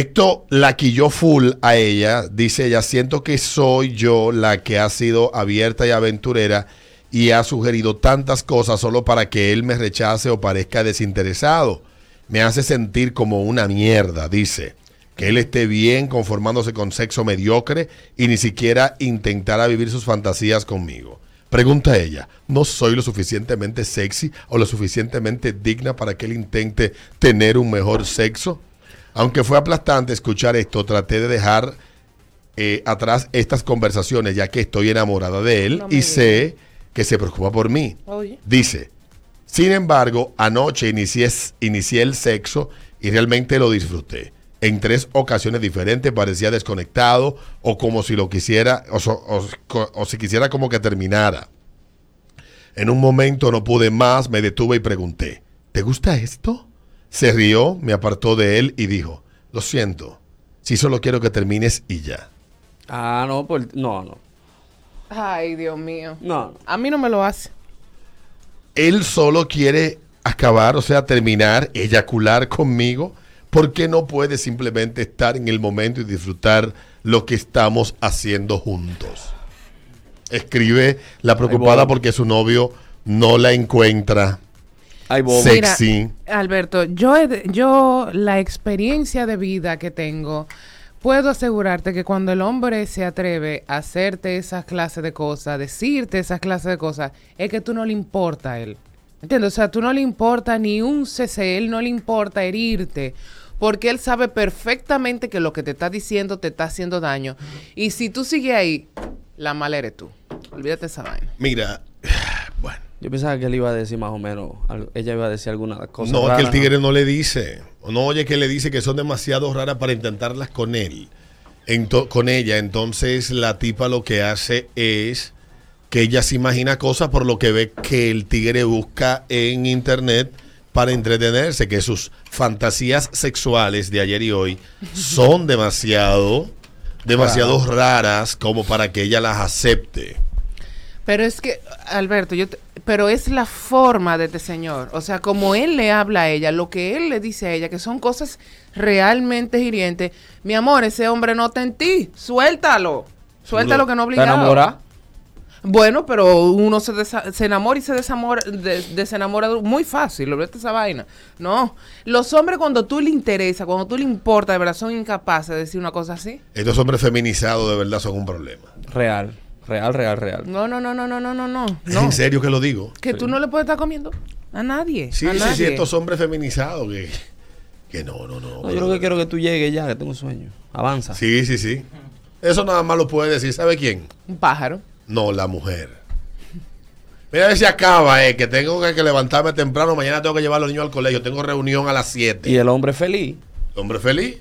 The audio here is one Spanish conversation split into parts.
Esto la quilló full a ella. Dice ella, siento que soy yo la que ha sido abierta y aventurera y ha sugerido tantas cosas solo para que él me rechace o parezca desinteresado. Me hace sentir como una mierda, dice. Que él esté bien conformándose con sexo mediocre y ni siquiera intentara vivir sus fantasías conmigo. Pregunta ella, ¿no soy lo suficientemente sexy o lo suficientemente digna para que él intente tener un mejor sexo? Aunque fue aplastante escuchar esto, traté de dejar eh, atrás estas conversaciones ya que estoy enamorada de él No y sé que se preocupa por mí. Oye. Dice, sin embargo, anoche inicié, inicié el sexo y realmente lo disfruté. En tres ocasiones diferentes parecía desconectado o como si lo quisiera, o, so- o- co- o si quisiera como que terminara. En un momento no pude más, me detuve y pregunté, ¿te gusta esto? Se rió, me apartó de él y dijo, lo siento, si solo quiero que termines y ya. Ah, no, pues no, no. Ay, Dios mío. No. A mí no me lo hace. él solo quiere acabar, o sea, terminar, eyacular conmigo, ¿por qué no puede simplemente estar en el momento y disfrutar lo que estamos haciendo juntos? Escribe la preocupada Ay, porque su novio no la encuentra Ay, bobo. Mira, Sexy. Alberto, yo, yo la experiencia de vida que tengo, puedo asegurarte que cuando el hombre se atreve a hacerte esas clases de cosas, decirte esas clases de cosas, es que tú no le importa a él. ¿Entiendes? O sea, tú no le importa ni un cc, él no le importa herirte. Porque él sabe perfectamente que lo que te está diciendo te está haciendo daño. Y si tú sigues ahí, la mala eres tú. Olvídate esa vaina. Mira, Yo pensaba que él iba a decir más o menos, ella iba a decir alguna cosa. no, es que el tigre no le dice, no oye que le dice que son demasiado raras para intentarlas con él, Ento- con ella, entonces la tipa lo que hace es que ella se imagina cosas por lo que ve que el tigre busca en internet para entretenerse, que sus fantasías sexuales de ayer y hoy son demasiado, demasiado raras como para que ella las acepte. Pero es que, Alberto, yo te- pero es la forma de este señor. O sea, como él le habla a ella, lo que él le dice a ella, que son cosas realmente hirientes. Mi amor, ese hombre no está en ti. Suéltalo. Suéltalo que no ¿Está obligado. enamorada? Bueno, pero uno se, desa- se enamora y se desamora, de- desenamora muy fácil, olvídate esa vaina. No, los hombres cuando tú le interesa, cuando tú le importa, de verdad son incapaces de decir una cosa así. Estos hombres feminizados de verdad son un problema. Real, real, real, real. No, no, no, no, no, no, no, no. ¿Es no. en serio que lo digo? Que tú no le puedes estar comiendo a nadie. Sí, a sí, sí, estos hombres feminizados que, que no, no, no. No, yo lo que quiero que tú llegues ya, que tengo sueño. Avanza. Sí, sí, sí. Eso nada más lo puede decir, ¿sabe quién? Un pájaro. No, la mujer. Mira a ver si acaba, eh, que tengo que, que levantarme temprano, mañana tengo que llevar a los niños al colegio, tengo reunión a las 7. Y el hombre feliz. Hombre feliz.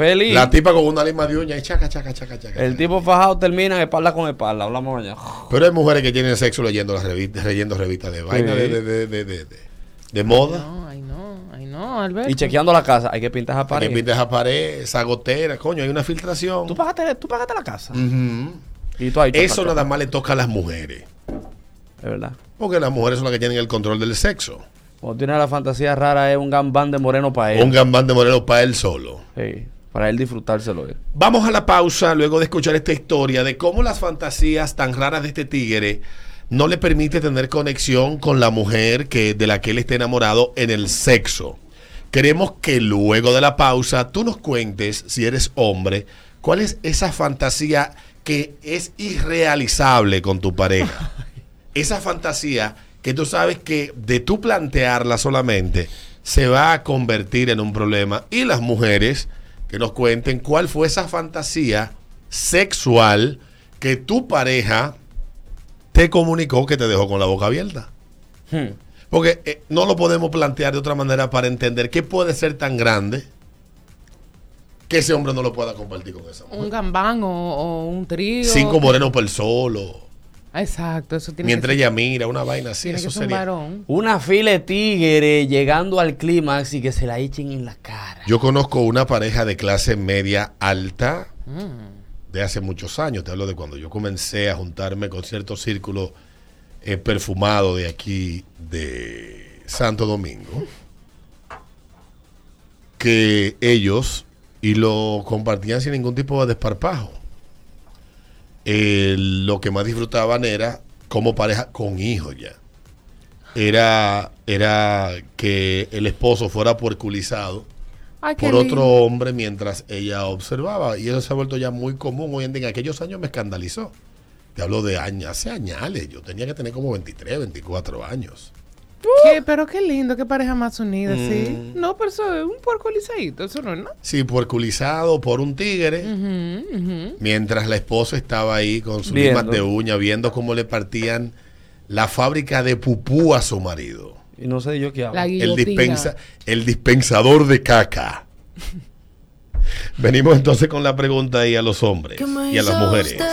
Feliz. La tipa con una lima de uña y chaca, chaca, chaca, chaca. el tipo fajado termina espalda con espalda. Hablamos mañana. Pero hay mujeres que tienen sexo leyendo las revistas, leyendo revistas de vaina, de, de, de, de, de- de- de moda. No, ay no, ay no, Alberto. Y chequeando la casa, hay que pintar esa Que pared. pinta esa pared, esa gotera, coño, hay una filtración. ¿Tú pagaste, tú pagaste la casa. Ujú. Y tú ahí. Eso nada más le toca a las mujeres. Es verdad. Porque las mujeres son las que tienen el control del sexo. Cuando tiene la fantasía rara, es un gambán de moreno para él. Un gambán de Moreno para él solo. Sí, para él disfrutárselo. él. Vamos a la pausa luego de escuchar esta historia de cómo las fantasías tan raras de este tigre no le permite tener conexión con la mujer que, de la que él está enamorado en el sexo. Queremos que luego de la pausa tú nos cuentes, si eres hombre, cuál es esa fantasía que es irrealizable con tu pareja. Esa fantasía que tú sabes que de tú plantearla solamente se va a convertir en un problema. Y las mujeres que nos cuenten cuál fue esa fantasía sexual que tu pareja te comunicó que te dejó con la boca abierta. Hmm. Porque eh, no lo podemos plantear de otra manera para entender qué puede ser tan grande que ese hombre no lo pueda compartir con esa mujer. Un gambán o, o un trío. Cinco morenos por el solo. Ah, Exacto, eso tiene Mientras que ser, ella mira una vaina así, tiene eso que ser un sería. varón. Una fila de tigres llegando al clímax y que se la echen en la cara. Yo conozco una pareja de clase media alta Mm. de hace muchos años. Te hablo de cuando yo comencé a juntarme con ciertos círculos eh, perfumados de aquí, de Santo Domingo. que ellos, y lo compartían sin ningún tipo de desparpajo, eh, lo que más disfrutaban era como pareja con hijos ya. Era, era que el esposo fuera puerculizado Ay, por lindo. otro hombre mientras ella observaba. Y eso se ha vuelto ya muy común hoy en día. En aquellos años me escandalizó. Te hablo de años, hace añales. Yo tenía que tener como 23, 24 años. ¿Qué? Pero qué lindo, qué pareja más unida, sí. Mm. No, pero eso es un puerco lisadito, eso no es nada. Sí, puerculizado por un tigre. Mientras la esposa estaba ahí con sus limas de uña, viendo cómo le partían la fábrica de pupú a su marido. Y no sé yo qué hago. La El, dispensa, el dispensador de caca. Venimos entonces con la pregunta ahí a los hombres ¿Qué me y a las mujeres. usted?